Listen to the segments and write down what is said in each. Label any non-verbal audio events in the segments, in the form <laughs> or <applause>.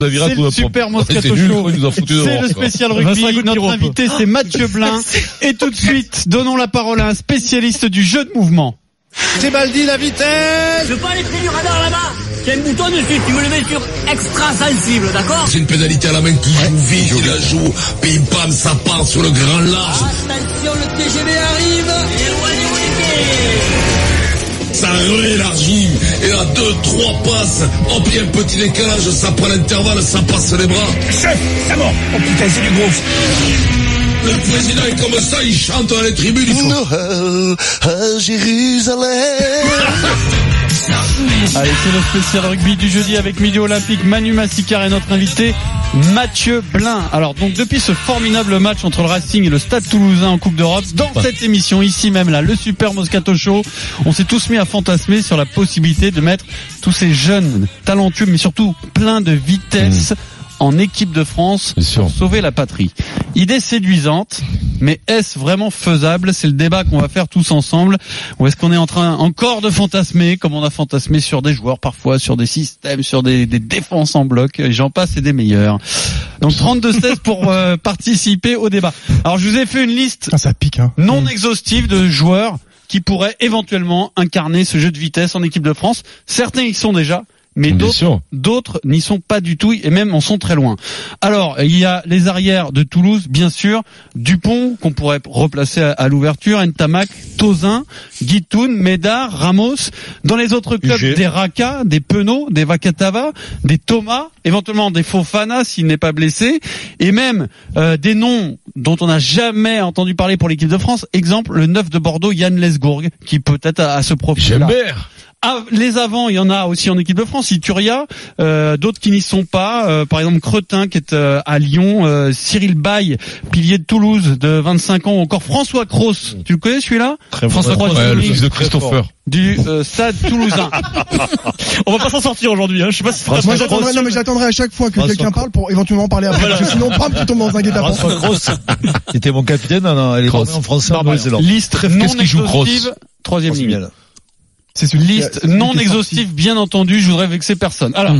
C'est le super Moscato <laughs> Show. C'est le spécial rugby. Notre invité, c'est Mathieu <laughs> Blin. Et tout de suite, donnons la parole à un spécialiste du jeu de mouvement. C'est Baldi, la vitesse Je veux pas les prix du radar là-bas Il y a un bouton dessus, tu me le mets sur extra sensible, d'accord C'est une pénalité à la main qui joue vite, il la joue, pim pam, ça part sur le grand large. Attention, le TGV arrive Éloignez-vous ça réélargit, et là, deux, trois passes, a un petit décalage, ça prend l'intervalle, ça passe les bras. Chef, ça mort Oh putain, c'est du gros Le président est comme ça, il chante dans les tribunes, il faut... Noël à Jérusalem <laughs> Allez, c'est le spécial rugby du jeudi avec Midi Olympique, Manu Massicard et notre invité Mathieu Blin. Alors donc depuis ce formidable match entre le Racing et le Stade Toulousain en Coupe d'Europe, dans cette émission ici même là, le Super Moscato Show, on s'est tous mis à fantasmer sur la possibilité de mettre tous ces jeunes talentueux, mais surtout plein de vitesse. En équipe de France pour sauver la patrie. Idée séduisante, mais est-ce vraiment faisable? C'est le débat qu'on va faire tous ensemble. Ou est-ce qu'on est en train encore de fantasmer, comme on a fantasmé sur des joueurs parfois, sur des systèmes, sur des, des défenses en bloc, et j'en passe et des meilleurs. Donc 32-16 pour euh, participer au débat. Alors je vous ai fait une liste Ah, ça pique, hein. non exhaustive de joueurs qui pourraient éventuellement incarner ce jeu de vitesse en équipe de France. Certains y sont déjà, mais d'autres n'y sont pas du tout et même en sont très loin. Alors, il y a les arrières de Toulouse, bien sûr, Dupont qu'on pourrait replacer à, à l'ouverture, Ntamak, Tozin, Guitoun, Médard, Ramos. Dans les autres clubs, des Raka, des Penaud, des Vakatava, des Thomas, éventuellement des Fofana s'il n'est pas blessé, et même euh, des noms dont on n'a jamais entendu parler pour l'équipe de France. Exemple, le 9 de Bordeaux, Yann Lesgourg, qui peut-être a ce profil-là. Ah, les avants, il y en a aussi en équipe de France. Ituria, euh, d'autres qui n'y sont pas. euh, par exemple, Cretin qui est euh, à Lyon, euh, Cyril Baye, pilier de Toulouse de 25 ans, ou encore François Cross. Tu le connais celui-là François Cross, Ouais, le fils de Christopher. du euh, Stade Toulousain. <laughs> On va pas s'en sortir aujourd'hui, hein. Je sais pas si c'est Moi, j'attendrai, non, mais j'attendrai à chaque fois que quelqu'un parle pour éventuellement parler après. Parce que sinon, bam, tu tombes dans un guet-apens. François Gross, c'était mon capitaine, non, non, elle est Cross. en français en Nouvelle-Zélande. Liste non qu'est-ce qu'il joue, Cross exhaustive. Troisième Cross ligne. C'est celui qui a- Liste non exhaustive, bien entendu. Je voudrais vexer personne. Alors.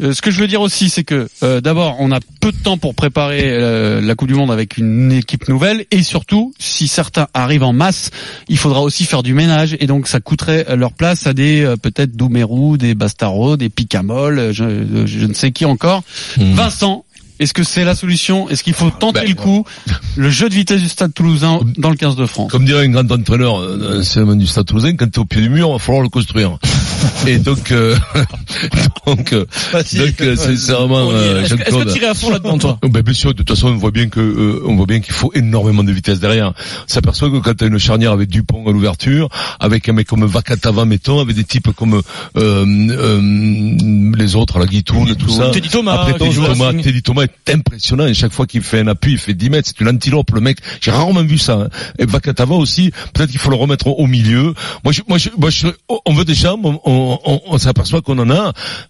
euh, ce que je veux dire aussi, c'est que euh, d'abord, on a peu de temps pour préparer euh, la Coupe du Monde avec une équipe nouvelle, et surtout, si certains arrivent en masse, il faudra aussi faire du ménage, et donc ça coûterait leur place à des euh, peut-être Doumerou, des Bastaro, des Picamol, je, je ne sais qui encore. Vincent. Est-ce que c'est la solution? Est-ce qu'il faut tenter Ben, le coup? <laughs> Le jeu de vitesse du Stade Toulousain dans le 15 de France. Comme dirait un grand entraîneur, euh, c'est du Stade Toulousain, quand t'es au pied du mur, il va falloir le construire. <laughs> Et donc, euh, <laughs> donc, euh, <laughs> donc, euh, sincèrement, euh, Est-ce que est-ce que Jean-Claude. tu à fond là-dedans, toi <laughs> Oh, Ben, bien sûr, de toute façon, on voit bien que euh, on voit bien qu'il faut énormément de vitesse derrière. On s'aperçoit que quand tu as une charnière avec Dupont à l'ouverture, avec un mec comme Vakatava, mettons, avec des types comme euh, euh, les autres, la Guitoune, tout ça. Teddy Thomas, Après, Teddy Teddy Thomas, Thomas. Teddy Thomas est impressionnant. Et chaque fois qu'il fait un appui, il fait 10 mètres. C'est une antilope, le mec. J'ai rarement vu ça. hein. Et Vakatava aussi. Peut-être qu'il faut le remettre au, au milieu. Moi, je, moi, je, moi, je- on veut on, on, on, on s'aperçoit qu'on en a.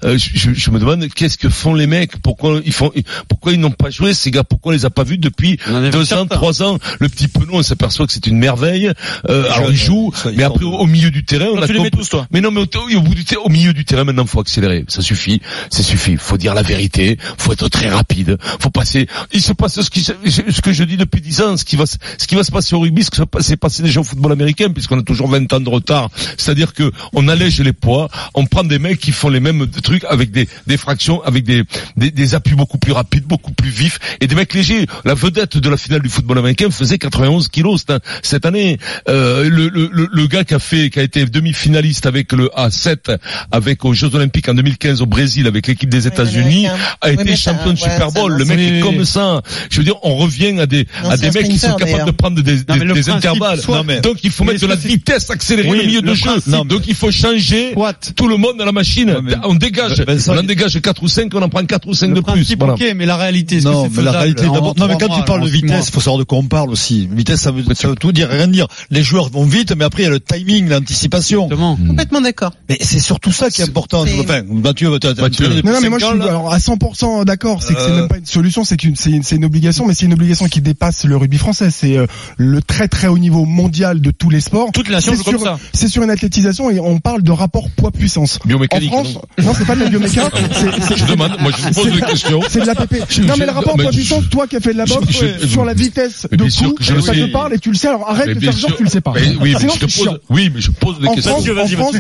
Euh, je, je- me demande qu'est-ce que font les mecs. Pourquoi ils font, pourquoi ils n'ont pas joué ces gars Pourquoi on les a pas vus depuis deux ans, trois ans Le petit Penaud, on s'aperçoit que c'est une merveille. Euh, alors il joue, ça, il mais après au, milieu du terrain, on a tu les mets tous, toi. mais non, mais au, au bout du au milieu du terrain, maintenant, faut accélérer. Ça suffit, ça suffit. Faut dire la vérité. Faut être très rapide. Faut passer. Il se passe ce qui, ce que je dis depuis dix ans, ce qui va, se- ce qui va se passer au rugby, ce qui s'est passé déjà au football américain, puisqu'on a toujours 20 ans de retard. C'est-à-dire que on allège les poids, on prend des mecs qui font les mêmes trucs avec des, des fractions, avec des, des, des appuis beaucoup plus rapides, beaucoup plus vifs, et des mecs légers. La vedette de la finale du football américain faisait 91 kilos cette, cette année. Euh, le, le, le, gars qui a fait, qui a été demi-finaliste avec le A7, avec aux Jeux Olympiques en 2015 au Brésil avec l'équipe des États-Unis, l'Américain. a Oui, été ça, champion de ouais, Super Bowl. non, Le mec est comme ça. Je veux dire, on revient à des, Non, à des mecs qui sont capables de prendre des, Non, des, le des intervalles. soit- Non, mais- Donc il faut mettre de la vitesse, accélérer Oui, le milieu le de jeu. Non, Donc il faut changer What? tout le monde dans la machine. Mais- On dégage, Vincent, on en dégage 4 ou 5, on en prend 4 ou 5 Le de plus. Voilà. ok, mais la réalité, Non, que mais la réalité d'abord. Non, mais quand mois, tu parles de vitesse, faut savoir de quoi on parle aussi. Vitesse, ça veut, ça veut tout dire, et rien dire. Les joueurs vont vite, mais après il y a le timing, l'anticipation. Exactement. Complètement d'accord. Mais c'est surtout ça qui est important. C'est- Enfin, Mathieu, Mathieu. Non, non, mais moi, je suis alors, à 100% d'accord. C'est que c'est Euh, même pas une solution, c'est une, obligation, mais c'est une obligation qui dépasse le rugby français. C'est euh, le très très haut niveau mondial de tous les sports. Toutes les nations C'est sur, ça. c'est sur une athlétisation et on parle de rapport poids puissance. En Biomécanique. France, non non, c'est pas de la bioméca, <laughs> c'est- je demande, moi je vous pose des questions. c'est de la PP. Non mais le rapport je- puissance, toi qui as fait de la boxe, sur la vitesse de coup, ça te parle et tu le sais. Alors arrête de faire genre tu le sais pas. Oui, mais je pose, oui, mais je pose des En questions.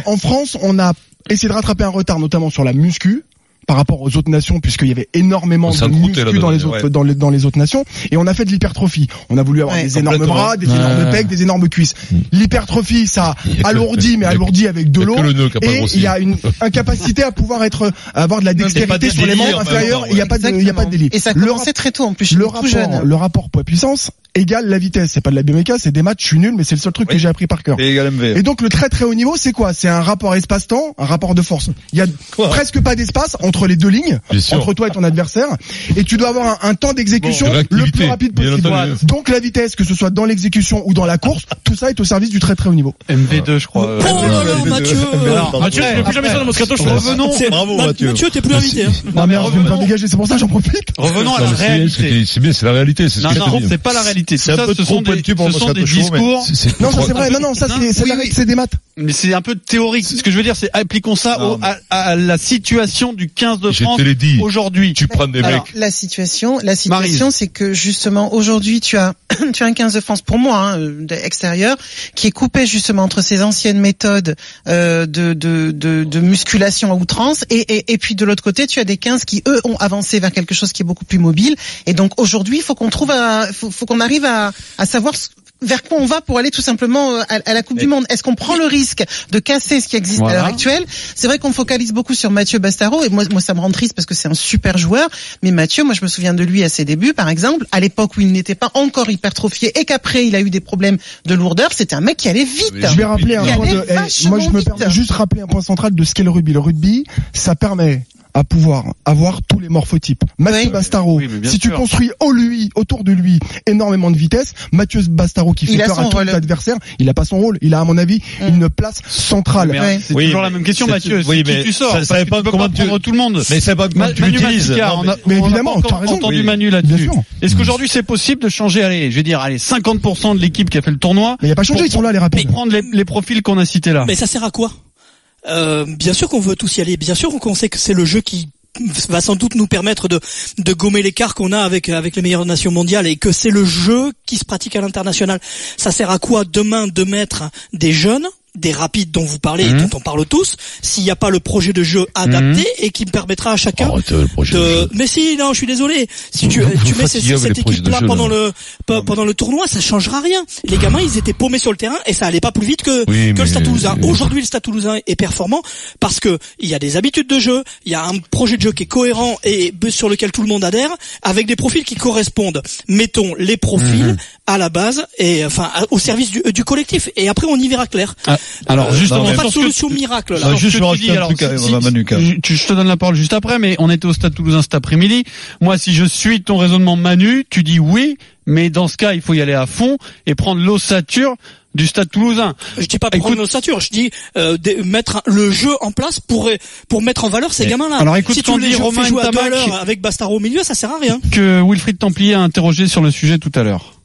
En France, on a essayé de rattraper un retard, notamment sur la muscu par rapport aux autres nations, puisqu'il y avait énormément On de là, dans les autres, ouais. dans les, dans les autres nations, et on a fait de l'hypertrophie. On a voulu avoir Ouais, des énormes bras, des énormes pecs, des énormes cuisses. L'hypertrophie, ça <laughs> que- alourdit, mais que- alourdit avec de l'eau, que et il y a une <laughs> incapacité à pouvoir être, à avoir de la dextérité de sur les membres inférieurs, il n'y a pas de, il y a pas de délire. Et ça commencé très tôt en plus, le rapport, jeune. le rapport poids-puissance égale la vitesse. C'est pas de la bioméca, c'est des maths, je suis nul, mais c'est le seul truc que Oui. j'ai appris par cœur. Et égal MV. Et donc le très très haut niveau, c'est quoi? C'est un rapport espace-temps, un rapport de force. Il y a Quoi? presque pas d'espace entre les deux lignes, entre toi et ton adversaire, et tu dois avoir un, un temps d'exécution Bon, le plus rapide possible. entendu. Donc la vitesse, que ce soit dans l'exécution ou dans la course, tout ça est au service du très très haut niveau. MV2, je crois. Oh là là, Mathieu Mathieu, tu plus jamais ça dans Moscato Show. Revenons. Bravo, Ma- Mathieu. Mathieu, t'es plus invité. hein. Non mais je vais me faire revenons- dégager, c'est pour ça que j'en profite. Revenons à la réalité. c'est- bien, c'est la réalité, Non, je non, c'est pas la réalité. C'est un ça, peu ce trop sont des, pointu pour Moscato Show, Non, ça c'est vrai. Non non, ça c'est des maths. Mais c'est un peu théorique. Ce que je veux dire, c'est appliquons ça Non, au- à, à la situation du 15 de Je France te l'ai dit. aujourd'hui. Tu prends des Alors, mecs. La situation, la situation, c'est que justement aujourd'hui tu as <clears throat> tu as un 15 de France pour moi hein, euh, extérieur qui est coupé justement entre ces anciennes méthodes euh, de, de, de, de musculation à outrance et, et, et puis de l'autre côté tu as des 15 qui eux ont avancé vers quelque chose qui est beaucoup plus mobile et donc aujourd'hui il faut qu'on trouve un- faut, faut qu'on arrive à, à savoir ce- vers quoi on va pour aller tout simplement euh, à, la Coupe du Monde Est-ce qu'on prend le risque de casser ce qui existe Voilà. à l'heure actuelle? C'est vrai qu'on focalise beaucoup sur Mathieu Bastaro et moi, moi ça me rend triste parce que c'est un super joueur. Mais Mathieu, moi je me souviens de lui à ses débuts, par exemple, à l'époque où il n'était pas encore hypertrophié et qu'après il a eu des problèmes de lourdeur. C'était un mec qui allait vite. Je vais rappeler un point de, eh, moi je me permets juste rappeler un point central de ce qu'est le rugby. Le rugby, ça permet à pouvoir avoir tous les morphotypes. Mathieu Oui. Bastaro, Oui, mais si tu construis au lui, autour de lui, énormément de vitesse, Mathieu Bastaro qui fait Il peur à tous les adversaires, il a pas son rôle, il a à mon avis Mm. une place centrale. mais. C'est Oui, toujours mais la même question, Mathieu. oui, C'est qui mais tu sors ça- ça peux comment pas tu- prendre tout le monde. Mais c'est pas comment tu l'utilises. Mais évidemment, pas tu as raison. entendu. Manu là-dessus. Est-ce qu'aujourd'hui c'est possible de changer, allez, je vais dire, allez, 50% de l'équipe qui a fait le tournoi Mais il n'y a pas changé, ils sont là les pour rapides. prendre les, les profils qu'on a cités là Mais ça sert à quoi? Euh, Bien sûr qu'on veut tous y aller. Bien sûr qu'on sait que c'est le jeu qui va sans doute nous permettre de, gommer l'écart qu'on a avec les meilleures nations mondiales et que c'est le jeu qui se pratique à l'international. Ça sert à quoi demain de mettre des jeunes des rapides dont vous parlez et Mhm. dont on parle tous, s'il n'y a pas le projet de jeu adapté et qui me permettra à chacun le projet de. Mais si, non, je suis désolé. Si tu, tu mets cette de équipe-là pendant là. le pe- pendant le tournoi, ça changera rien. Les gamins, ils étaient paumés sur le terrain et ça allait pas plus vite que, Oui, que le Stade Toulousain. Aujourd'hui, le Stade Toulousain est performant parce que il y a des habitudes de jeu, il y a un projet de jeu qui est cohérent et sur lequel tout le monde adhère, avec des profils qui correspondent. Mettons les profils Mhm. à la base et enfin au service du, du collectif. Et après, on y verra clair. Ah, Alors Euh, justement, non, Il n'y a mais- pas de solution miracle là. Alors, juste je tu dis, alors, truc si- quand même. je, tu- je te donne la parole juste après, mais on était au Stade Toulousain cet après-midi. Moi, si je suis ton raisonnement Manu, tu dis oui, mais dans ce cas, il faut y aller à fond et prendre l'ossature du Stade Toulousain. Je dis pas Écoute- prendre l'ossature, je dis euh, de- mettre le jeu en place pour pour mettre en valeur ces Mais- gamins-là. alors écoute si ce tu dit Romain l'heure avec Bastaro au milieu, ça sert à rien. Que Wilfried Templier a interrogé sur le sujet tout à l'heure.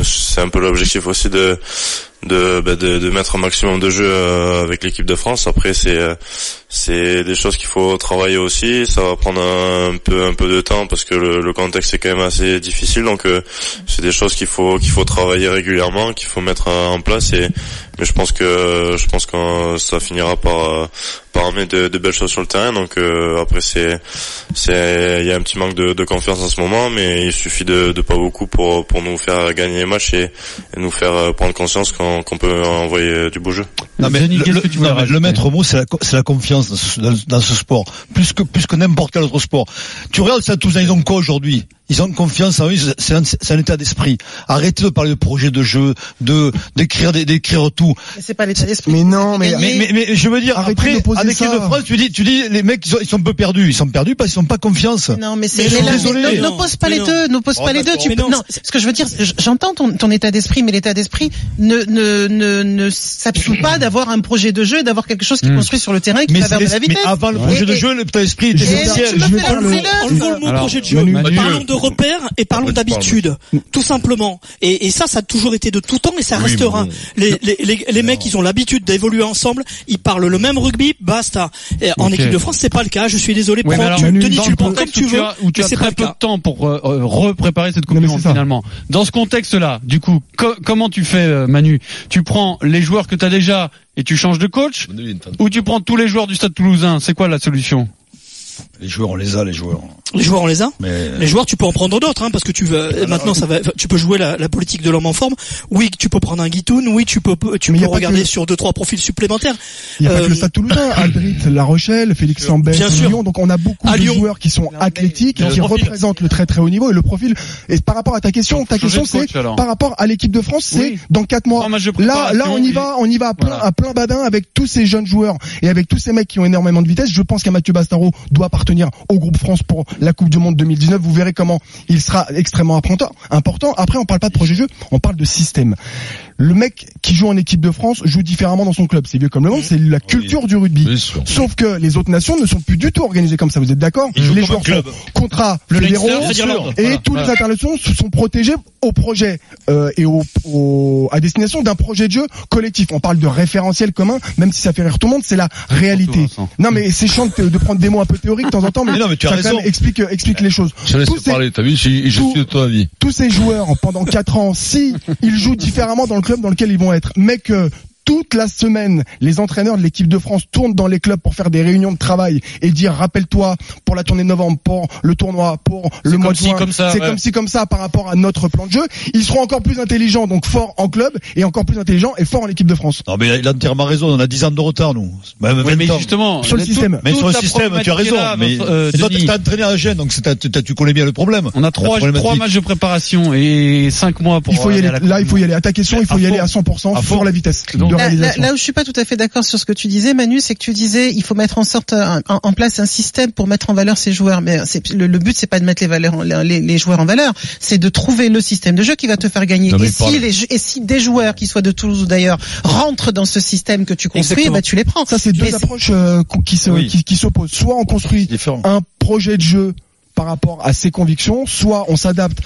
Euh, c'est un peu l'objectif aussi de de, bah, de de mettre un maximum de jeux euh, avec l'équipe de France. Après c'est euh, c'est des choses qu'il faut travailler aussi. Ça va prendre un, peu un peu de temps parce que le, le contexte est quand même assez difficile. Donc euh, c'est des choses qu'il faut qu'il faut travailler régulièrement, qu'il faut mettre en place. Et mais je pense que je pense que ça finira par par amener de, de belles choses sur le terrain. Donc euh, après c'est c'est il y a un petit manque de, de confiance en ce moment, mais il suffit de, de pas beaucoup pour pour nous faire gagner les matchs et, et nous faire prendre conscience qu'on qu'on peut envoyer du beau jeu? Non, mais Denis, le, qu'est-ce le- que tu voulais non, mais le rajouter maître mot, c'est la, confiance dans ce, dans, dans ce sport. Plus que, plus que n'importe quel autre sport. Tu regardes ça, tous, ils ont quoi aujourd'hui? Ils ont confiance en eux, c'est un, état d'esprit. Arrêtez de parler de projet de jeu, de, d'écrire, tout. Mais c'est pas l'état d'esprit. Mais non, mais- Mais, mais, mais je veux dire, après, avec l'équipe ça. de France, tu dis, tu dis, les mecs, ils sont, ils sont un peu perdus. Ils sont perdus parce qu'ils n'ont pas confiance. Non, mais c'est n'oppose pas mais les deux, n'oppose Oh, pas les deux. Tu non, non, ce que je veux dire, j'entends ton, ton état d'esprit, mais l'état d'esprit ne, ne, ne ne ne s'absout pas d'avoir un projet de jeu et d'avoir quelque chose qui Hmm. construit sur le terrain qui Mais, va vers de la c'est- mais vitesse. avant le Et- projet de et- jeu, l'état d'esprit était Je vais- essentiel. le- le- Enlevons le mot Alors, projet de jeu. Manu, Manu, Parlons de repères et parlons d'habitude, tout simplement. Et, et ça, ça a toujours été de tout temps et ça Oui, restera. bon. Les, les, les, les mecs, ils ont l'habitude d'évoluer ensemble. Ils parlent le même rugby, basta. Et en Ok. équipe de France, c'est pas le cas. Je suis désolé. Oui, prends- alors, tu, Manu, Denis, dans tu le le prends comme tu veux, où tu as c'est très le peu de temps pour euh, euh, repréparer cette Coupe du Monde finalement. Dans ce contexte-là, du coup, co- comment tu fais, euh, Manu? Tu prends les joueurs que tu as déjà et tu changes de coach ou tu prends tous les joueurs du Stade Toulousain C'est quoi la solution? Les joueurs, on les a, les joueurs. Les joueurs, on les a. Mais Les joueurs, tu peux en prendre d'autres, hein, parce que tu veux. Maintenant, ça va. Tu peux jouer la, la politique de l'homme en forme. Oui, tu peux prendre un Guitoun. Oui, tu peux. Tu Mais y peux regarder que- sur deux trois profils supplémentaires. Il n'y a pas Euh, que le Stade Toulousain, <coughs> Aldrit, La Rochelle, Félix Lambert, Bien sûr. Lyon. Donc on a beaucoup À de Lyon. joueurs qui sont athlétiques, Dans qui le représentent le très très haut niveau et le profil. Et par rapport à ta question, ta question c'est par rapport à l'équipe de France, c'est Oui. dans quatre mois. Là, là, on y va, on y va à plein, Voilà. à plein badin avec tous ces jeunes joueurs et avec tous ces mecs qui ont énormément de vitesse. Je pense qu'un Mathieu Bastaro doit appartenir au groupe France pour la Coupe du Monde 2019. Vous verrez comment il sera extrêmement important. important. Après, on parle pas de projet de jeu, on parle de système. Le mec qui joue en équipe de France joue différemment dans son club. C'est vieux comme le monde, c'est la culture du rugby. Sauf que les autres nations ne sont plus du tout organisées comme ça. Vous êtes d'accord Les joueurs club. sont contrats Le fédéraux et Voilà, tous voilà. les internationaux se sont protégés au projet euh, et au, au- à destination d'un projet de jeu collectif. On parle de référentiel commun, même si ça fait rire tout le monde, c'est la réalité. Non mais c'est chiant de, de prendre des mots un peu théoriques de temps en temps, mais, Mais non, mais tu as ça, quand raison. même, explique explique les choses. Je laisse ces- parler, t'as vu, je, je tout- suis de ton avis. tous ces joueurs pendant quatre ans, si ils jouent différemment dans le club dans lequel ils vont être, mais que toute la semaine, les entraîneurs de l'équipe de France tournent dans les clubs pour faire des réunions de travail et dire rappelle-toi pour la tournée de novembre, pour le tournoi, pour le C'est mois comme de juin, comme ça, c'est ouais. comme si comme ça par rapport à notre plan de jeu, ils seront encore plus intelligents donc forts en club et encore plus intelligents et forts en équipe de France. Non, mais il a- entièrement raison. On a 10 ans de retard, nous. Même Oui, 20 mais justement, Sur le système. Mais sur le système, tu as raison. là, Mais euh, toi, t'es entraîné à la gêne, donc c'est- t'as- t'as- tu connais bien le problème. On a trois, trois matchs de préparation et cinq mois pour Il faut y aller Là, il faut y aller. À ta question, il faut y aller à 100% À pour la vitesse Donc, de Là, là, réalisation. là où je suis pas tout à fait d'accord sur ce que tu disais, Manu, c'est que tu disais il faut mettre en sorte un- en, en place un système pour mettre en valeur ces joueurs. Mais le, le but, c'est pas de mettre les valeurs, en- les, les joueurs en valeur, c'est de trouver le système de jeu qui va te faire gagner. Non, et si, les, jeux- et si des joueurs qui soient de Toulouse ou d'ailleurs rentrent dans ce système que tu construis, bah tu les prends. Ça, c'est deux Mais approches euh, qui se Oui. qui, qui s'opposent. Soit on construit un projet de jeu par rapport à ses convictions, soit on s'adapte,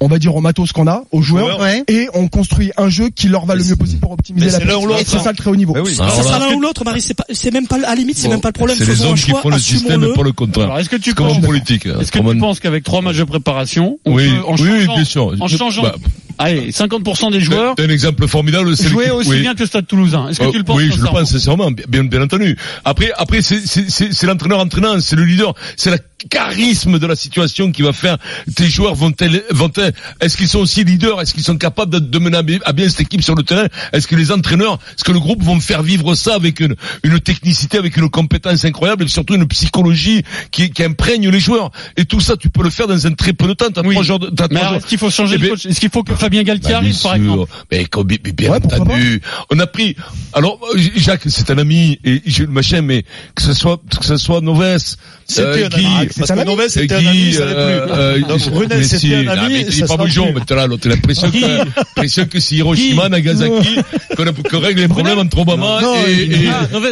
on va dire au matos qu'on a, aux joueurs, Ouais. et on construit un jeu qui leur va le mieux possible pour optimiser mais la c'est l'un ou performance. l'autre, C'est hein. ça le très haut niveau. Oui. Alors ça sera l'un ou l'autre, Marie. C'est pas, c'est même pas, à la limite, c'est bon, même pas le problème. C'est les hommes qui font le système et pas le contraire. Alors, est-ce que tu penses, politique. est-ce que tu penses qu'avec trois matchs de préparation, on Oui, peut, en oui, changeant, bien sûr. en changeant, Bah, allez, 50% des joueurs T'as un exemple formidable, c'est jouer aussi oui. bien que le Stade Toulousain. Est-ce que Euh, tu le penses Oui, je le pense sincèrement, bien, bien entendu. Après, après, c'est, c'est, c'est, c'est l'entraîneur entraînant, c'est le leader, c'est la charisme de la situation qui va faire. Tes joueurs vont-elles, vont-elles, est-ce qu'ils sont aussi leaders Est-ce qu'ils sont capables de, de mener à bien- cette équipe sur le terrain Est-ce que les entraîneurs, est-ce que le groupe vont faire vivre ça avec une, une technicité, avec une compétence incroyable et surtout une psychologie qui, qui imprègne les joueurs? Et tout ça, tu peux le faire dans un très peu de temps. T'as Oui. trois t'as jours. est-ce qu'il faut changer Eh ben, Est-ce qu'il faut que Fabien Galtier bah, arrive, par exemple Mais comme bien, bien Ouais, pourquoi entendu, on a pris. Alors Jacques, c'est un ami et j'ai le machin, mais que ce soit que ce soit Noves, C'était euh, un Guy, ami. Parce un que ami. Noves, c'était un Guy, ami, ça l'est euh, plus. euh, Donc je- Brunel, mais c'était un non, ami, mais il pas bougeon, plus. maintenant là, l'autre, l'impression que, l'impression que c'est Hiroshima, Guy. Nagasaki, <laughs> qu'on règle les problèmes entre Obama Non,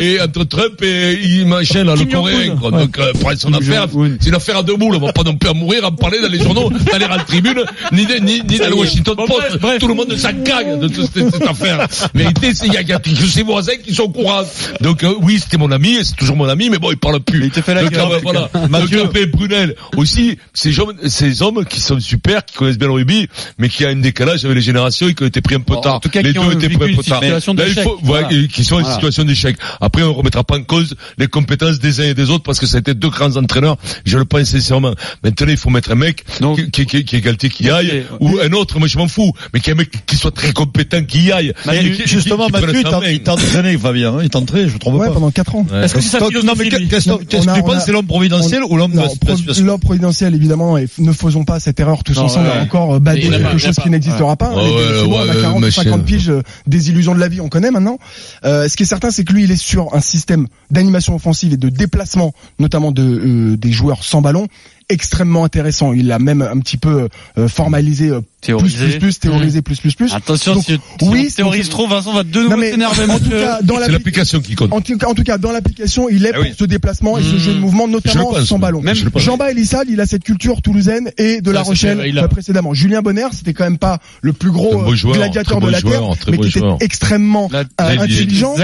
et, entre Trump et, machin, là, le coréen, Jong-un. quoi. Ouais. Donc, euh, son Kim affaire, c'est une affaire à deux boules. On va pas non plus mourir à en parler dans les journaux, dans les tribunes, ni, de- ni, ni dans le Washington Bon, Post. bref, bref. Tout le monde s'en cague de toute cette, cette affaire. Mais vérité, c'est, il y a, y a que ses voisins qui sont au courant. Donc, euh, oui, c'était mon ami, c'est toujours mon ami, mais bon, il parle plus. Mais il te fait la Donc, bah, tout voilà. Donc, après, Brunel, aussi, ces hommes, ces hommes qui sont super, qui connaissent bien le rugby, mais qui a un décalage avec les générations et qui ont été pris un peu Bon, en tard. tout cas, les deux étaient pris un une peu tard. Situation Là, il d'échec. faut, Voilà. ouais, et qui sont en Voilà. situation d'échec. Après, on remettra pas en cause les compétences des uns et des autres parce que ça a été deux grands entraîneurs. Je le pense sincèrement. Maintenant, il faut mettre un mec Donc- qui, qui, qui, qui est Galtier qui aille Ok. ou un autre. Moi, je m'en fous. Mais qui est un mec qui soit très compétent, qui y aille. Qui- Justement, Mathieu, il t'a- entraîné, Fabien, hein, il t'a entraîné, je trompe Ouais, pas. pendant quatre ans. Est-ce que c'est Donc, non, mais qu'est-ce que tu penses, c'est l'homme providentiel ou l'homme de l'ordre providentiel évidemment et ne faisons pas cette erreur tous ensemble ouais. encore bader quelque chose qui n'existera pas Ouais, ouais, ouais, on a 40 machin. 50 piges euh, de la vie on connaît maintenant. Euh, ce qui est certain c'est que lui il est sur un système d'animation offensive et de déplacement notamment de euh, des joueurs sans ballon extrêmement intéressant. Il l'a même un petit peu euh, formalisé, euh, Théorisé. plus plus plus, théorisé plus plus plus. Attention, Donc, si, si oui, on théorise trop, Vincent va de nouveau mais s'énerver. en tout cas, dans l'application qui compte. en tout cas, en tout cas, dans l'application, il est Ah pour oui. ce déplacement et ce Mmh. jeu de mouvement, notamment pense, sans ballon. même-. Jean-Baptiste Elissal, il a cette culture toulousaine et de La Ça, Rochelle vrai, il a- euh, précédemment. Julien Bonner, c'était quand même pas le plus gros euh, joueur, gladiateur de la joueur, terre, mais qui était joueur. extrêmement La- euh, intelligent.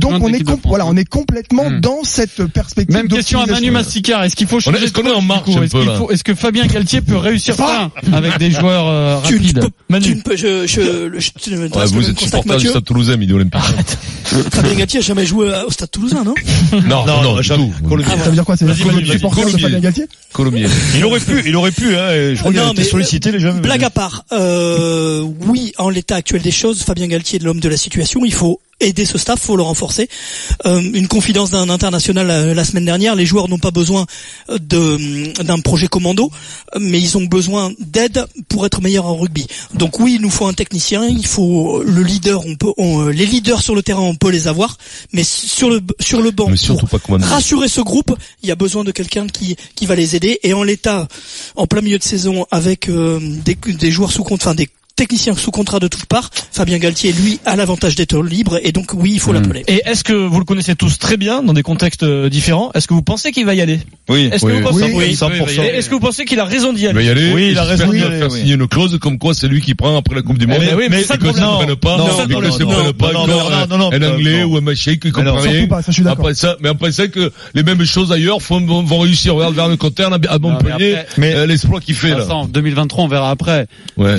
Donc on est voilà, on est complètement Mmh. dans cette perspective. Même question à Manu. Massicard. Est-ce qu'il faut changer est-ce qu'on est en marche Est-ce peu, qu'il là faut- Est-ce que Fabien Galtier peut réussir ça avec des joueurs euh, Tu, tu rapides tu ne peux, je, je, je, je, Ouais, je- vous je êtes supporter du. Stade Toulousain, Midi Olympique. Fabien Galtier a jamais joué au Stade Toulousain, non <laughs> Non, Non, non, jamais. Ah, Ça veut dire quoi C'est supporter de. Fabien Galtier. Il aurait pu, il aurait pu, hein. et Je crois qu'il a été sollicité, les jeunes. Blague à part, euh, oui, en l'état actuel des choses, Fabien Galtier est l'homme de la situation. Il faut aider ce staff, faut le renforcer. Euh, une confidence d'un international euh, la semaine dernière, les joueurs n'ont pas besoin euh, de d'un projet commando, euh, mais ils ont besoin d'aide pour être meilleurs en rugby. Donc oui, il nous faut un technicien, il faut le leader. On peut, on, euh, les leaders sur le terrain, on peut les avoir, mais sur le sur le banc, pour rassurer ce groupe, il y a besoin de quelqu'un qui qui va les aider. Et en l'état, en plein milieu de saison, avec euh, des, des joueurs sous compte, enfin des techniciens sous contrat de toutes parts, Fabien Galtier, lui, a l'avantage d'être libre et donc oui, il faut l'appeler. Et est-ce que vous le connaissez tous très bien dans des contextes euh, différents Est-ce que vous pensez qu'il va y aller? Oui. Est-ce que Oui. Oui, oui, 100%. Et Est-ce que vous pensez qu'il a raison d'y Il va aller y aller. Oui, il a raison d'y aller, faire signer une clause comme quoi c'est lui qui prend après la Coupe du Monde. mais oui, mais ça que ça ne pas, Non, un- non, non, un non, anglais non. ou un machin qui comprend rien. Après ça, mais après ça que les mêmes choses ailleurs vont, réussir. Regarde vers le Cotter, à Montpellier, euh, l'exploit qu'il fait là. Vincent, 2023, on verra après. Oui,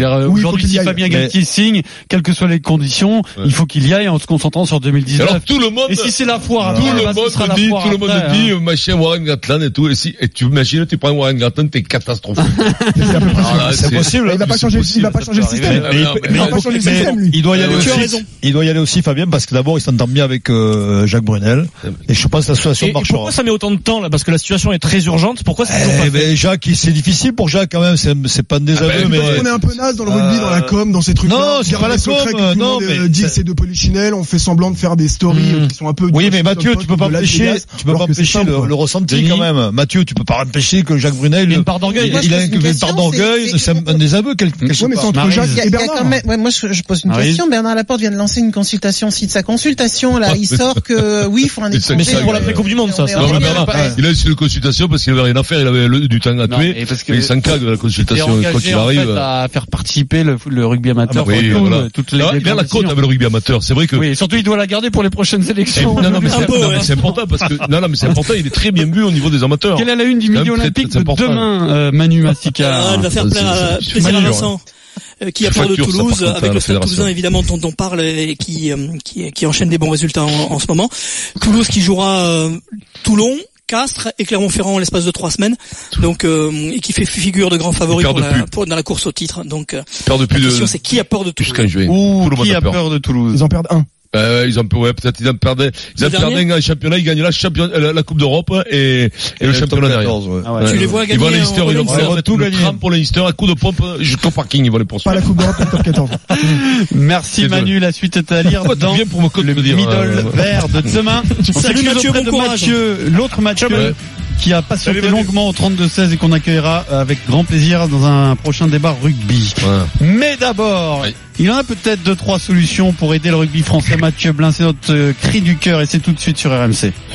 si. Fabien Galtier signe, quelles que soient les conditions, Ouais. il faut qu'il y aille en se concentrant sur 2019. Alors tout le monde, et si c'est la foire, tout après, le bah, monde sera la dit, foire tout le monde après, dit, hein. machin Warren Gatland et tout. Et si, et tu imagines, tu prends Warren Gatland, t'es catastrophique. <laughs> C'est ça. Ah, possible. Il va pas changer, il va pas ça changer le système. Ah, Il va pas changer le système, lui. Il doit y aller aussi. raison. Il doit y aller aussi, Fabien, parce que d'abord, il s'entend bien avec euh, Jacques Brunel. Et je pense que la situation marchera. pourquoi ça met autant de temps là? Parce que la situation est très urgente. Pourquoi c'est toujours Eh, ben, Jacques, c'est difficile pour Jacques quand même. C'est, pas un désaveu, ben, mais. Parce qu'on est un peu naze dans le rugby, dans la com, dans ces trucs-là. Non, c'est pas la secret com, que tout le non, monde, mais euh, dit c'est- de polichinelle, on fait semblant de faire des stories Hmm. euh, qui sont un peu... Oui, mais Mathieu, tu peux pas empêcher, tu peux pas empêcher le, quoi. ressenti quand même. Mathieu, tu peux pas empêcher que Jacques Brunel. Il y a une part d'orgueil. Il, a une, part d'orgueil, c'est- un, désaveu quelque, part. ouais, moi je, pose une question. Bernard Laporte vient de lancer une consultation. Si de sa consultation là, il sort que oui, il faut un Mais c'est- étranger. mais c'est pour euh, l'après-Coupe du Monde, ça, il a eu une consultation parce qu'il avait rien à faire, il avait du temps à tuer. Et il s'encague de la consultation quand engagé il en arrive. à faire participer le, le rugby amateur. Ah bah oui, tout, voilà. toutes les, Là, les il a la côte avec le rugby amateur. C'est vrai que Oui, surtout il doit la garder pour les prochaines élections. non, non, mais <laughs> c'est ouais. important parce que non, non, mais c'est important. Il est très bien vu au niveau des amateurs. Quelle est la une du très, Olympique très de demain, euh, Manu Massika Ah, elle va faire plein à- plaisir à Manu, Vincent. euh, qui a peur de Toulouse, avec la le Stade. Toulousain évidemment dont on parle et qui, euh, qui, qui enchaîne des bons résultats en, en ce moment. Toulouse qui jouera euh, Toulon, Castres et Clermont-Ferrand en l'espace de trois semaines, donc euh, et qui fait figure de grand favori pour la, pour- dans la course au titre. Donc euh, Peur de c'est qui a peur de Toulouse. Ouh, qui a a peur. peur de Toulouse Ils en perdent un. Euh, ils ont ouais, peut-être ils en perdaient. Ils en perdaient un championnat, ils gagnaient la champion, la, la Coupe d'Europe et, et, le championnat derrière. Ah ouais. Tu les vois Ils vont à gagner Leinster, ils vont tout le gagner. tram pour Leinster, à coup de pompe jusqu'au parking, ils vont les Pas poursuivre. la Coupe d'Europe, le top 14. <laughs> Merci. Manu, la suite est à lire dans viens pour me le middle euh, vert de demain. <laughs> Salut Mathieu, bon de courage. Mathieu, l'autre Ouais. Qui a patienté longuement au 32-16 et qu'on accueillera avec grand plaisir dans un prochain débat rugby. Ouais. Mais d'abord, Oui. il en a peut-être deux, trois solutions pour aider le rugby français. Mathieu Blin, c'est notre euh, cri du cœur et c'est tout de suite sur RMC.